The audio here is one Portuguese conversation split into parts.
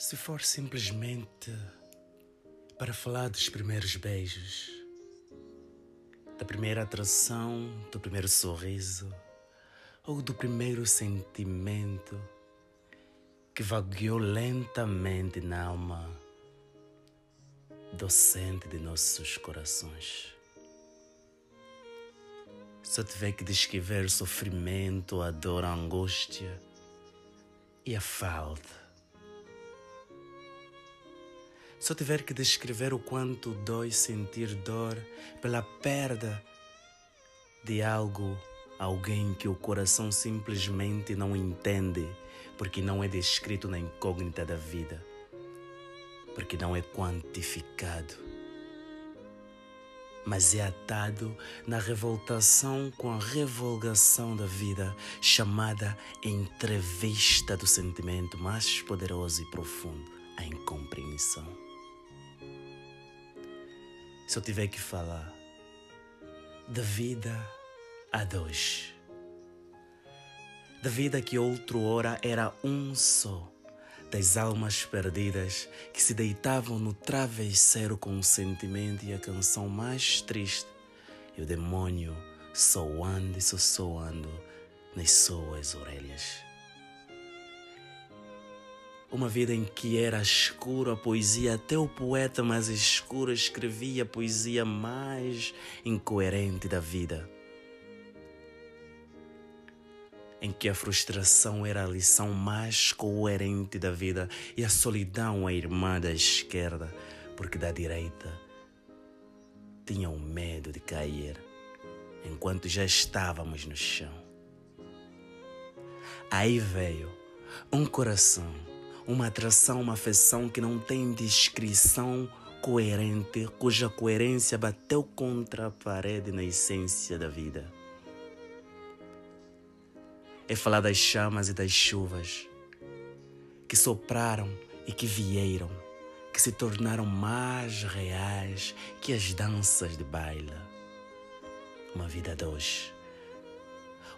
Se for simplesmente para falar dos primeiros beijos, da primeira atração, do primeiro sorriso, ou do primeiro sentimento que vagueou lentamente na alma docente de nossos corações. Eu tiver que descrever o sofrimento, a dor, a angústia e a falta, se eu tiver que descrever o quanto dói sentir dor pela perda de algo, alguém que o coração simplesmente não entende, porque não é descrito na incógnita da vida, porque não é quantificado, mas é atado na revoltação com a revogação da vida, chamada entrevista do sentimento mais poderoso e profundo, a incompreensão se eu tiver que falar da vida a dois, da vida que outrora era um só, das almas perdidas que se deitavam no travesseiro com o sentimento e a canção mais triste, e o demônio soando e sussoando nas suas orelhas. Uma vida em que era escura a poesia, até o poeta mais escuro escrevia a poesia mais incoerente da vida. Em que a frustração era a lição mais coerente da vida e a solidão a irmã da esquerda, porque da direita tinham medo de cair enquanto já estávamos no chão. Aí veio um coração uma atração, uma afeição que não tem descrição coerente, cuja coerência bateu contra a parede na essência da vida. É falar das chamas e das chuvas que sopraram e que vieram, que se tornaram mais reais que as danças de baile. Uma vida dois.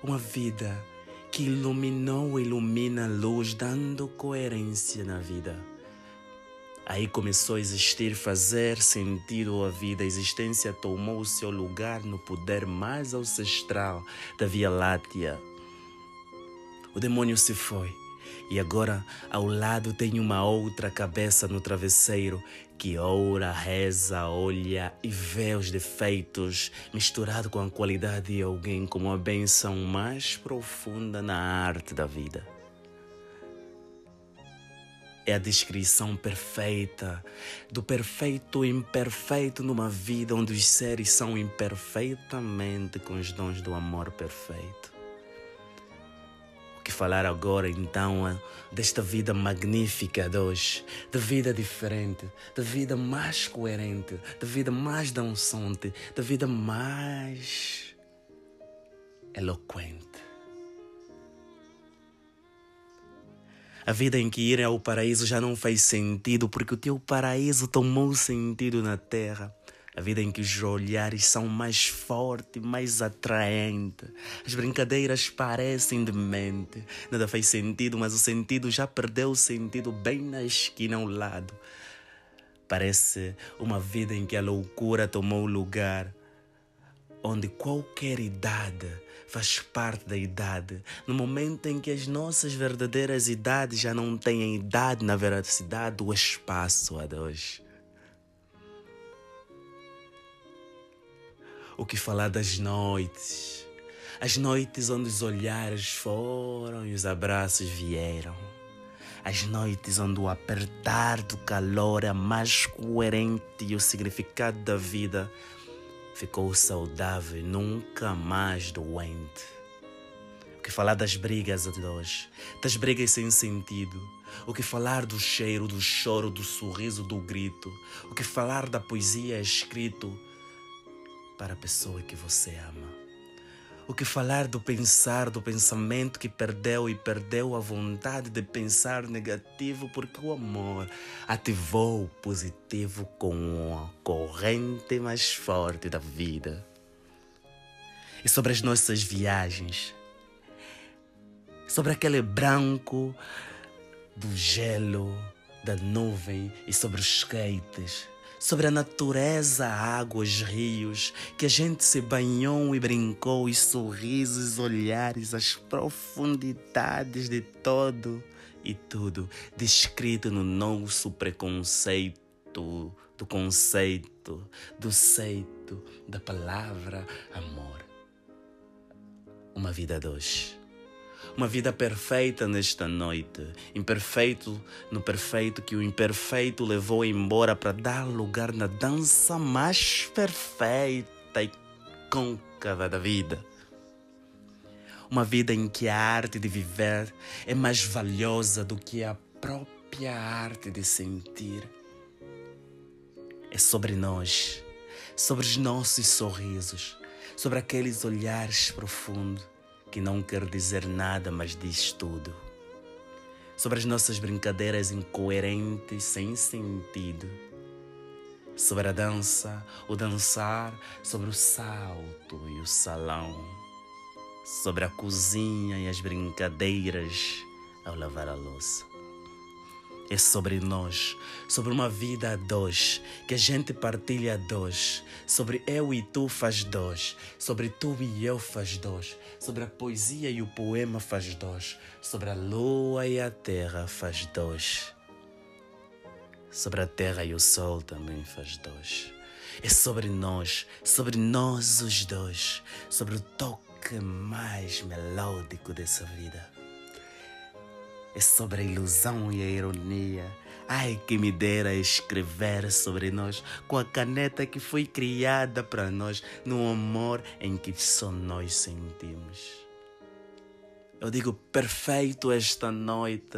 Uma vida que iluminou e ilumina a luz, dando coerência na vida. Aí começou a existir, fazer sentido a vida. A existência tomou o seu lugar no poder mais ancestral da Via Láctea. O demônio se foi e agora ao lado tem uma outra cabeça no travesseiro que ora, reza, olha e vê os defeitos misturado com a qualidade de alguém como a benção mais profunda na arte da vida. É a descrição perfeita do perfeito imperfeito numa vida onde os seres são imperfeitamente com os dons do amor perfeito que falar agora então desta vida magnífica de hoje, de vida diferente, de vida mais coerente, de vida mais dançante, de vida mais eloquente. A vida em que ir ao paraíso já não faz sentido porque o teu paraíso tomou sentido na terra. A vida em que os olhares são mais fortes, mais atraentes. As brincadeiras parecem demente. Nada faz sentido, mas o sentido já perdeu o sentido bem na esquina ao lado. Parece uma vida em que a loucura tomou lugar, onde qualquer idade faz parte da idade. No momento em que as nossas verdadeiras idades já não têm idade na veracidade do espaço a dois. O que falar das noites? As noites onde os olhares foram e os abraços vieram. As noites onde o apertar do calor é mais coerente e o significado da vida ficou saudável e nunca mais doente. O que falar das brigas de hoje, das brigas sem sentido. O que falar do cheiro, do choro, do sorriso, do grito. O que falar da poesia escrito para a pessoa que você ama. O que falar do pensar, do pensamento que perdeu e perdeu a vontade de pensar negativo porque o amor ativou o positivo com a corrente mais forte da vida. E sobre as nossas viagens, sobre aquele branco do gelo da nuvem e sobre os skates, sobre a natureza, águas, rios, que a gente se banhou e brincou, e sorrisos, olhares, as profundidades de todo e tudo descrito no nosso preconceito do conceito, do seito, da palavra amor. Uma vida dois. Uma vida perfeita nesta noite, imperfeito no perfeito que o imperfeito levou embora para dar lugar na dança mais perfeita e côncava da vida. Uma vida em que a arte de viver é mais valiosa do que a própria arte de sentir. É sobre nós, sobre os nossos sorrisos, sobre aqueles olhares profundos que não quer dizer nada, mas diz tudo. Sobre as nossas brincadeiras incoerentes, sem sentido. Sobre a dança, o dançar, sobre o salto e o salão. Sobre a cozinha e as brincadeiras ao lavar a louça é sobre nós, sobre uma vida a dois, que a gente partilha a dois, sobre eu e tu faz dois, sobre tu e eu faz dois, sobre a poesia e o poema faz dois, sobre a lua e a terra faz dois, sobre a terra e o sol também faz dois. É sobre nós, sobre nós os dois, sobre o toque mais melódico dessa vida é sobre a ilusão e a ironia. Ai, que me dera escrever sobre nós com a caneta que foi criada para nós, no amor em que só nós sentimos. Eu digo perfeito esta noite,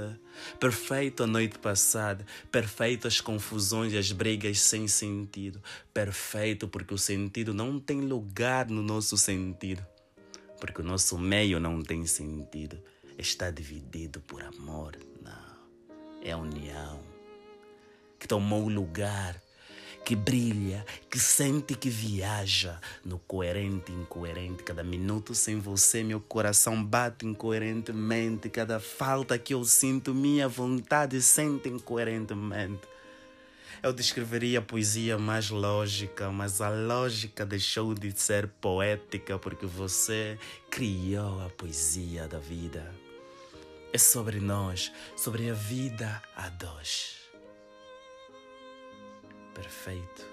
perfeito a noite passada, perfeito as confusões e as brigas sem sentido, perfeito porque o sentido não tem lugar no nosso sentido, porque o nosso meio não tem sentido está dividido por amor. Não. É a união que tomou lugar, que brilha, que sente que viaja no coerente e incoerente. Cada minuto sem você, meu coração bate incoerentemente. Cada falta que eu sinto, minha vontade sente incoerentemente. Eu descreveria a poesia mais lógica, mas a lógica deixou de ser poética porque você criou a poesia da vida é sobre nós, sobre a vida a dois. Perfeito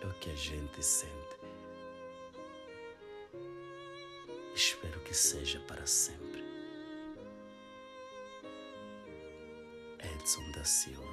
é o que a gente sente. Espero que seja para sempre. Edson da Silva